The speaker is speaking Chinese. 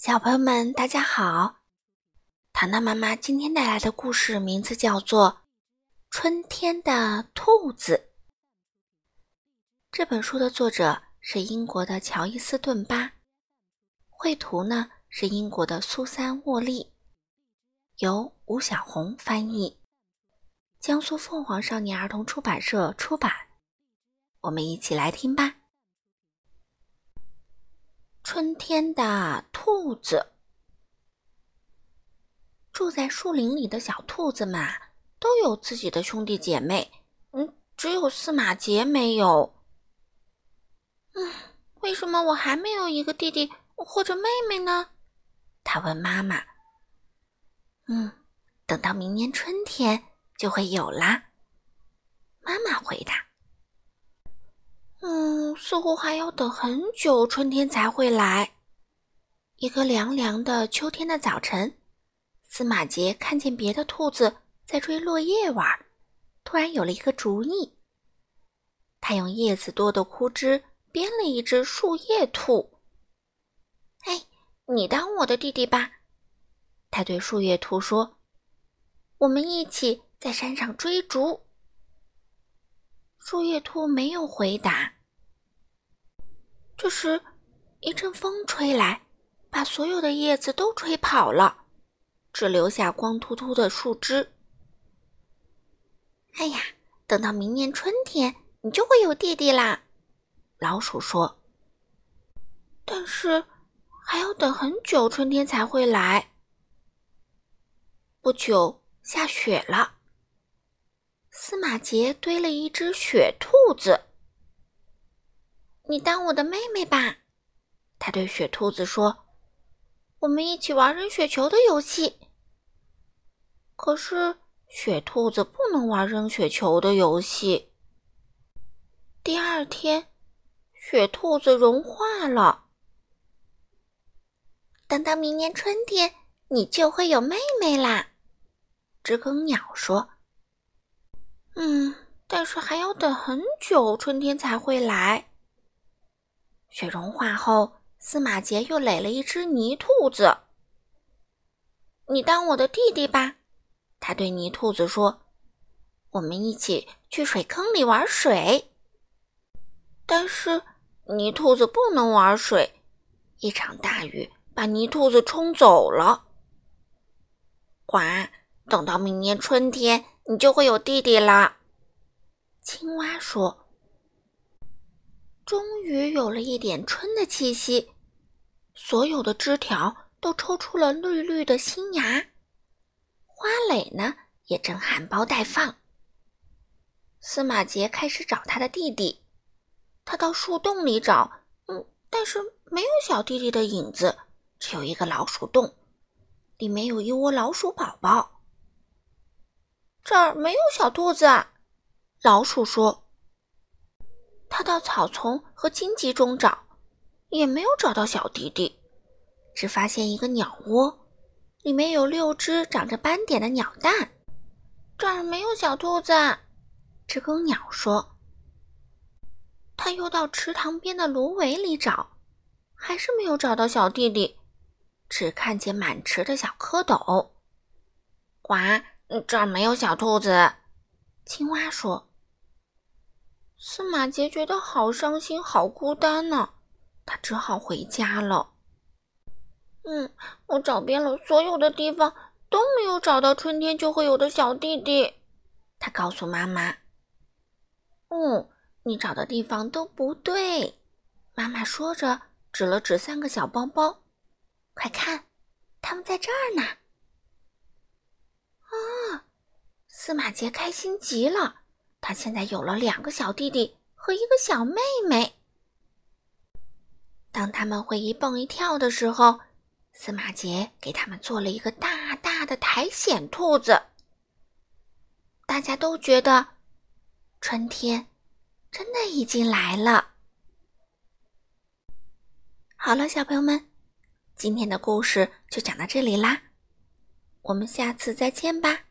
小朋友们，大家好！糖糖妈妈今天带来的故事名字叫做《春天的兔子》。这本书的作者是英国的乔伊斯顿巴，绘图呢是英国的苏珊沃利，由吴小红翻译，江苏凤凰少年儿童出版社出版。我们一起来听吧。春天的兔子，住在树林里的小兔子们都有自己的兄弟姐妹，嗯，只有司马杰没有。嗯，为什么我还没有一个弟弟或者妹妹呢？他问妈妈。嗯，等到明年春天就会有啦。妈妈回答。似乎还要等很久，春天才会来。一个凉凉的秋天的早晨，司马杰看见别的兔子在追落叶玩，突然有了一个主意。他用叶子多的枯枝编了一只树叶兔。哎，你当我的弟弟吧，他对树叶兔说：“我们一起在山上追逐。”树叶兔没有回答。这时，一阵风吹来，把所有的叶子都吹跑了，只留下光秃秃的树枝。哎呀，等到明年春天，你就会有弟弟啦！老鼠说。但是，还要等很久，春天才会来。不久，下雪了。司马杰堆了一只雪兔子。你当我的妹妹吧，他对雪兔子说：“我们一起玩扔雪球的游戏。”可是雪兔子不能玩扔雪球的游戏。第二天，雪兔子融化了。等到明年春天，你就会有妹妹啦。知更鸟说。嗯，但是还要等很久，春天才会来。雪融化后，司马杰又垒了一只泥兔子。你当我的弟弟吧，他对泥兔子说：“我们一起去水坑里玩水。”但是泥兔子不能玩水，一场大雨把泥兔子冲走了。呱！等到明年春天，你就会有弟弟啦。青蛙说：“终于有了一点春的气息，所有的枝条都抽出了绿绿的新芽，花蕾呢也正含苞待放。”司马杰开始找他的弟弟，他到树洞里找，嗯，但是没有小弟弟的影子，只有一个老鼠洞，里面有一窝老鼠宝宝。这儿没有小兔子。老鼠说：“他到草丛和荆棘中找，也没有找到小弟弟，只发现一个鸟窝，里面有六只长着斑点的鸟蛋。这儿没有小兔子。”知更鸟说：“他又到池塘边的芦苇里找，还是没有找到小弟弟，只看见满池的小蝌蚪。”呱，这儿没有小兔子。青蛙说。司马杰觉得好伤心、好孤单呢，他只好回家了。嗯，我找遍了所有的地方，都没有找到春天就会有的小弟弟。他告诉妈妈：“哦，你找的地方都不对。”妈妈说着，指了指三个小包包：“快看，他们在这儿呢！”啊，司马杰开心极了。他现在有了两个小弟弟和一个小妹妹。当他们会一蹦一跳的时候，司马杰给他们做了一个大大的苔藓兔子。大家都觉得春天真的已经来了。好了，小朋友们，今天的故事就讲到这里啦，我们下次再见吧。